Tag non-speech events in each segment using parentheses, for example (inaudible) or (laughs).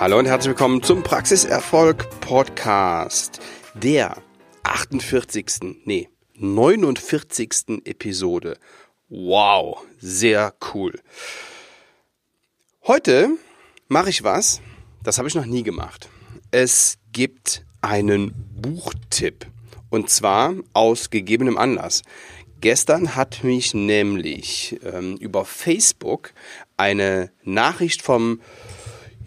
Hallo und herzlich willkommen zum Praxiserfolg Podcast, der 48. nee, 49. Episode. Wow, sehr cool. Heute mache ich was, das habe ich noch nie gemacht. Es gibt einen Buchtipp und zwar aus gegebenem Anlass. Gestern hat mich nämlich ähm, über Facebook eine Nachricht vom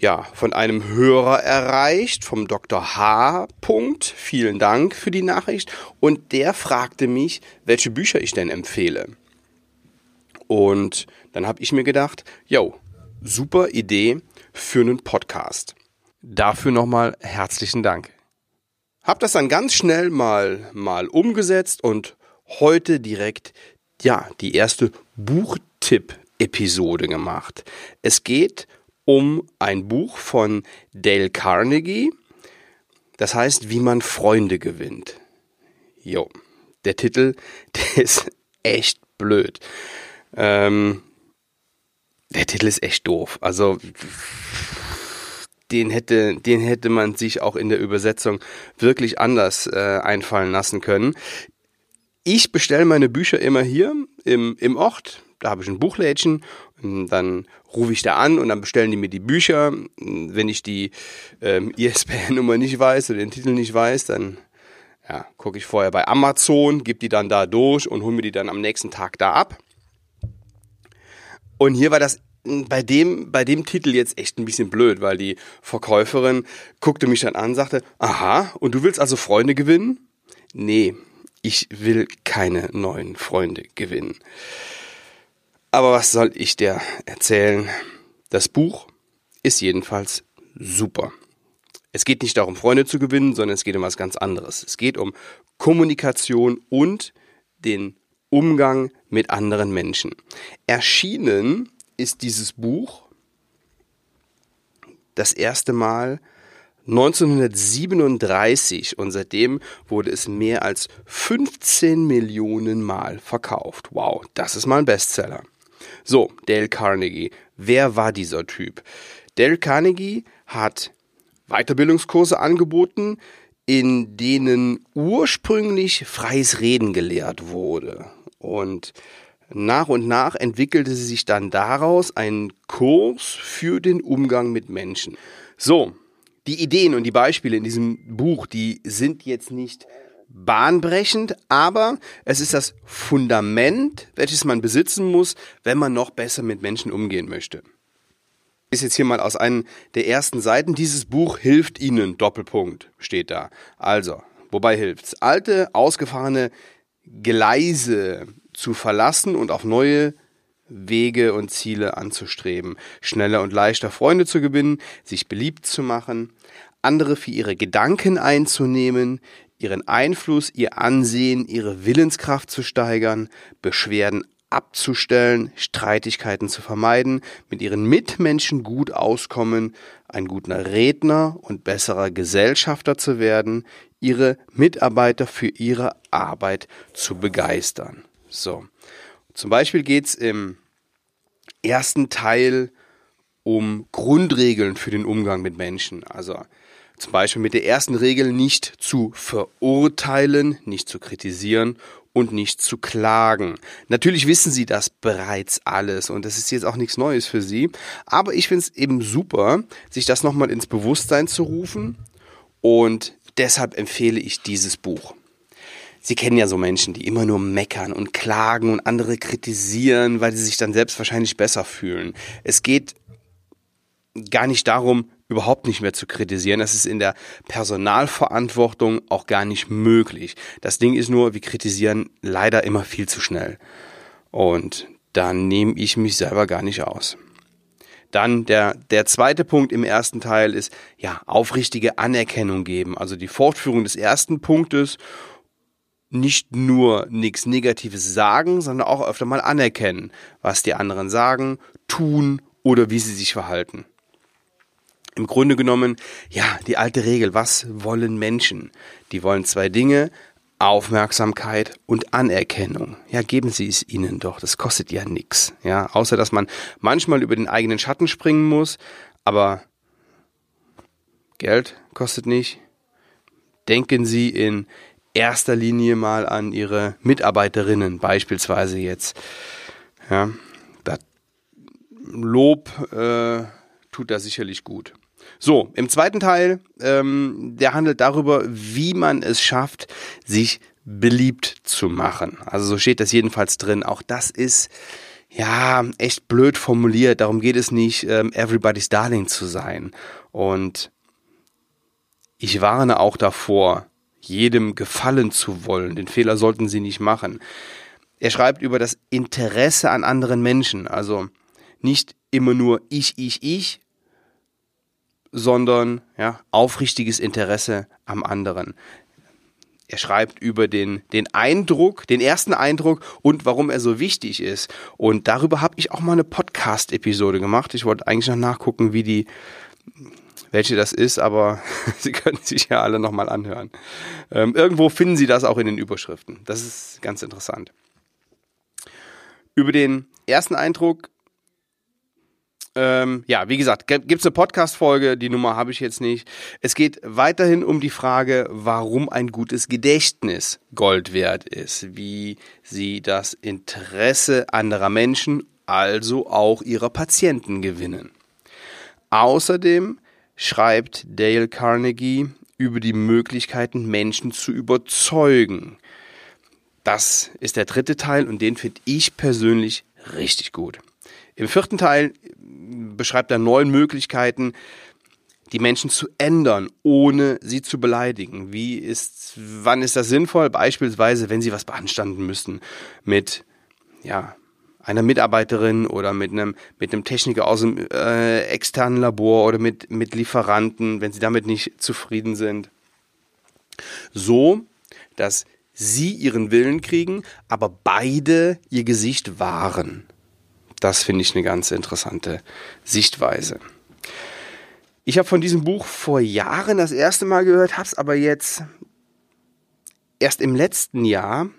ja, von einem Hörer erreicht, vom Dr. H. Punkt. Vielen Dank für die Nachricht. Und der fragte mich, welche Bücher ich denn empfehle. Und dann habe ich mir gedacht, yo, super Idee für einen Podcast. Dafür nochmal herzlichen Dank. Hab das dann ganz schnell mal, mal umgesetzt und heute direkt, ja, die erste Buchtipp-Episode gemacht. Es geht um ein Buch von Dale Carnegie. Das heißt, wie man Freunde gewinnt. Jo, der Titel, (laughs) der ist echt blöd. Ähm, der Titel ist echt doof. Also den hätte, den hätte man sich auch in der Übersetzung wirklich anders äh, einfallen lassen können. Ich bestelle meine Bücher immer hier im, im Ort. Da habe ich ein Buchlädchen und dann rufe ich da an und dann bestellen die mir die Bücher. Wenn ich die ähm, (laughs) ISBN-Nummer nicht weiß oder den Titel nicht weiß, dann ja, gucke ich vorher bei Amazon, gebe die dann da durch und hole mir die dann am nächsten Tag da ab. Und hier war das bei dem, bei dem Titel jetzt echt ein bisschen blöd, weil die Verkäuferin guckte mich dann an, sagte, aha, und du willst also Freunde gewinnen? Nee, ich will keine neuen Freunde gewinnen. Aber was soll ich dir erzählen? Das Buch ist jedenfalls super. Es geht nicht darum, Freunde zu gewinnen, sondern es geht um was ganz anderes. Es geht um Kommunikation und den Umgang mit anderen Menschen. Erschienen ist dieses Buch das erste Mal 1937 und seitdem wurde es mehr als 15 Millionen Mal verkauft. Wow, das ist mal ein Bestseller. So, Dale Carnegie. Wer war dieser Typ? Dale Carnegie hat Weiterbildungskurse angeboten, in denen ursprünglich freies Reden gelehrt wurde. Und nach und nach entwickelte sich dann daraus ein Kurs für den Umgang mit Menschen. So, die Ideen und die Beispiele in diesem Buch, die sind jetzt nicht bahnbrechend, aber es ist das Fundament, welches man besitzen muss, wenn man noch besser mit Menschen umgehen möchte. Ist jetzt hier mal aus einer der ersten Seiten. Dieses Buch hilft Ihnen, Doppelpunkt, steht da. Also, wobei hilft's? Alte, ausgefahrene Gleise zu verlassen und auf neue Wege und Ziele anzustreben, schneller und leichter Freunde zu gewinnen, sich beliebt zu machen, andere für ihre Gedanken einzunehmen, ihren Einfluss, ihr Ansehen, ihre Willenskraft zu steigern, Beschwerden abzustellen, Streitigkeiten zu vermeiden, mit ihren Mitmenschen gut auskommen, ein guter Redner und besserer Gesellschafter zu werden, ihre Mitarbeiter für ihre Arbeit zu begeistern. So. Zum Beispiel geht's im ersten Teil um Grundregeln für den Umgang mit Menschen. Also zum Beispiel mit der ersten Regel nicht zu verurteilen, nicht zu kritisieren und nicht zu klagen. Natürlich wissen Sie das bereits alles und das ist jetzt auch nichts Neues für Sie. Aber ich finde es eben super, sich das nochmal ins Bewusstsein zu rufen und deshalb empfehle ich dieses Buch. Sie kennen ja so Menschen, die immer nur meckern und klagen und andere kritisieren, weil sie sich dann selbst wahrscheinlich besser fühlen. Es geht gar nicht darum, überhaupt nicht mehr zu kritisieren. Das ist in der Personalverantwortung auch gar nicht möglich. Das Ding ist nur, wir kritisieren leider immer viel zu schnell. Und da nehme ich mich selber gar nicht aus. Dann der, der zweite Punkt im ersten Teil ist, ja, aufrichtige Anerkennung geben. Also die Fortführung des ersten Punktes nicht nur nichts Negatives sagen, sondern auch öfter mal anerkennen, was die anderen sagen, tun oder wie sie sich verhalten im Grunde genommen, ja, die alte Regel, was wollen Menschen? Die wollen zwei Dinge, Aufmerksamkeit und Anerkennung. Ja, geben Sie es ihnen doch, das kostet ja nichts. Ja, außer dass man manchmal über den eigenen Schatten springen muss, aber Geld kostet nicht. Denken Sie in erster Linie mal an Ihre Mitarbeiterinnen, beispielsweise jetzt. Ja, das Lob äh, tut da sicherlich gut. So, im zweiten Teil, ähm, der handelt darüber, wie man es schafft, sich beliebt zu machen. Also so steht das jedenfalls drin. Auch das ist ja echt blöd formuliert. Darum geht es nicht, ähm, everybody's darling zu sein. Und ich warne auch davor, jedem gefallen zu wollen. Den Fehler sollten Sie nicht machen. Er schreibt über das Interesse an anderen Menschen. Also nicht immer nur ich, ich, ich, sondern ja, aufrichtiges Interesse am anderen. Er schreibt über den, den Eindruck, den ersten Eindruck und warum er so wichtig ist. Und darüber habe ich auch mal eine Podcast-Episode gemacht. Ich wollte eigentlich noch nachgucken, wie die, welche das ist, aber (laughs) Sie können sich ja alle nochmal anhören. Ähm, irgendwo finden Sie das auch in den Überschriften. Das ist ganz interessant. Über den ersten Eindruck ähm, ja, wie gesagt, gibt es eine Podcast-Folge, die Nummer habe ich jetzt nicht. Es geht weiterhin um die Frage, warum ein gutes Gedächtnis Gold wert ist, wie sie das Interesse anderer Menschen, also auch ihrer Patienten gewinnen. Außerdem schreibt Dale Carnegie über die Möglichkeiten, Menschen zu überzeugen. Das ist der dritte Teil und den finde ich persönlich richtig gut. Im vierten Teil beschreibt er neun Möglichkeiten, die Menschen zu ändern, ohne sie zu beleidigen. Wie ist, wann ist das sinnvoll? Beispielsweise, wenn sie was beanstanden müssen mit, ja, einer Mitarbeiterin oder mit einem, mit einem Techniker aus dem äh, externen Labor oder mit, mit Lieferanten, wenn sie damit nicht zufrieden sind. So, dass sie ihren Willen kriegen, aber beide ihr Gesicht wahren. Das finde ich eine ganz interessante Sichtweise. Ich habe von diesem Buch vor Jahren das erste Mal gehört, habe es aber jetzt erst im letzten Jahr,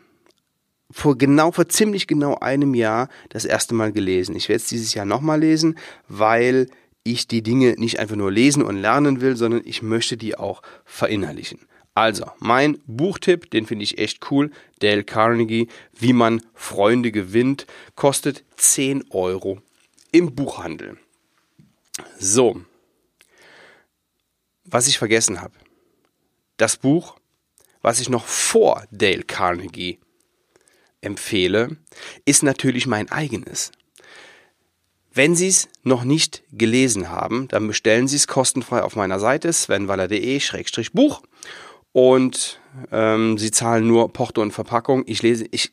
vor genau, vor ziemlich genau einem Jahr, das erste Mal gelesen. Ich werde es dieses Jahr nochmal lesen, weil ich die Dinge nicht einfach nur lesen und lernen will, sondern ich möchte die auch verinnerlichen. Also, mein Buchtipp, den finde ich echt cool. Dale Carnegie, Wie man Freunde gewinnt, kostet 10 Euro im Buchhandel. So, was ich vergessen habe. Das Buch, was ich noch vor Dale Carnegie empfehle, ist natürlich mein eigenes. Wenn Sie es noch nicht gelesen haben, dann bestellen Sie es kostenfrei auf meiner Seite svenwaller.de-buch und ähm, sie zahlen nur Porto und Verpackung. Ich lese, ich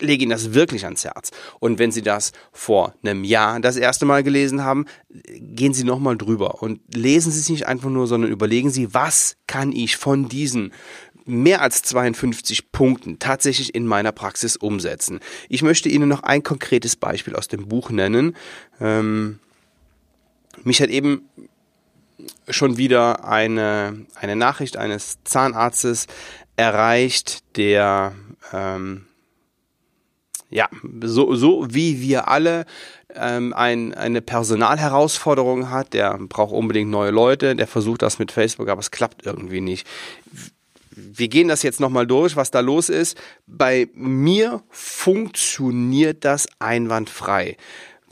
lege Ihnen das wirklich ans Herz. Und wenn Sie das vor einem Jahr das erste Mal gelesen haben, gehen Sie nochmal drüber und lesen Sie es nicht einfach nur, sondern überlegen Sie, was kann ich von diesen mehr als 52 Punkten tatsächlich in meiner Praxis umsetzen. Ich möchte Ihnen noch ein konkretes Beispiel aus dem Buch nennen. Ähm, mich hat eben schon wieder eine, eine Nachricht eines Zahnarztes erreicht, der ähm, ja, so, so wie wir alle ähm, ein, eine Personalherausforderung hat, der braucht unbedingt neue Leute, der versucht das mit Facebook, aber es klappt irgendwie nicht. Wir gehen das jetzt nochmal durch, was da los ist. Bei mir funktioniert das einwandfrei.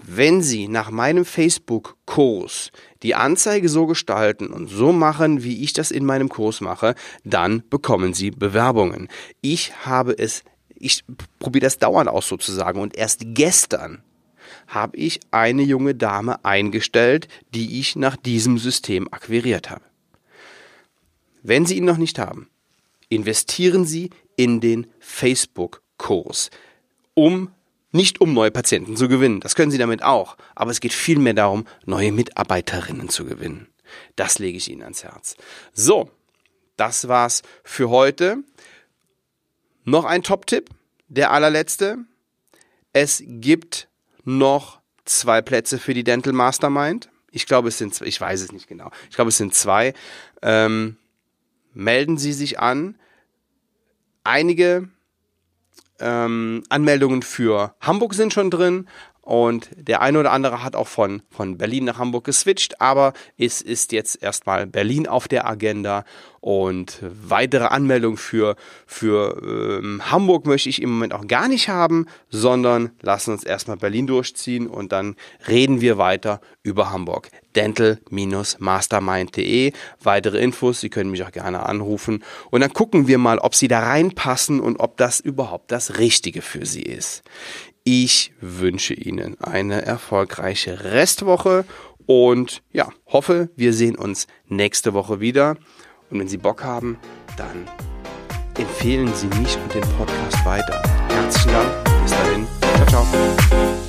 Wenn Sie nach meinem Facebook-Kurs die Anzeige so gestalten und so machen, wie ich das in meinem Kurs mache, dann bekommen Sie Bewerbungen. Ich habe es, ich probiere das dauernd aus sozusagen und erst gestern habe ich eine junge Dame eingestellt, die ich nach diesem System akquiriert habe. Wenn Sie ihn noch nicht haben, investieren Sie in den Facebook-Kurs, um nicht um neue Patienten zu gewinnen, das können Sie damit auch, aber es geht vielmehr darum, neue Mitarbeiterinnen zu gewinnen. Das lege ich Ihnen ans Herz. So, das war's für heute. Noch ein Top-Tipp, der allerletzte. Es gibt noch zwei Plätze für die Dental Mastermind. Ich glaube, es sind, ich weiß es nicht genau. Ich glaube, es sind zwei. Ähm, melden Sie sich an. Einige ähm, Anmeldungen für Hamburg sind schon drin Und der eine oder andere hat auch von, von Berlin nach Hamburg geswitcht, aber es ist jetzt erstmal Berlin auf der Agenda und weitere Anmeldungen für, für ähm, Hamburg möchte ich im Moment auch gar nicht haben, sondern lassen uns erstmal Berlin durchziehen und dann reden wir weiter über Hamburg. dental-mastermind.de. Weitere Infos, Sie können mich auch gerne anrufen und dann gucken wir mal, ob Sie da reinpassen und ob das überhaupt das Richtige für Sie ist. Ich wünsche Ihnen eine erfolgreiche Restwoche und ja, hoffe, wir sehen uns nächste Woche wieder. Und wenn Sie Bock haben, dann empfehlen Sie mich und den Podcast weiter. Herzlichen Dank. Bis dahin. Ciao, ciao.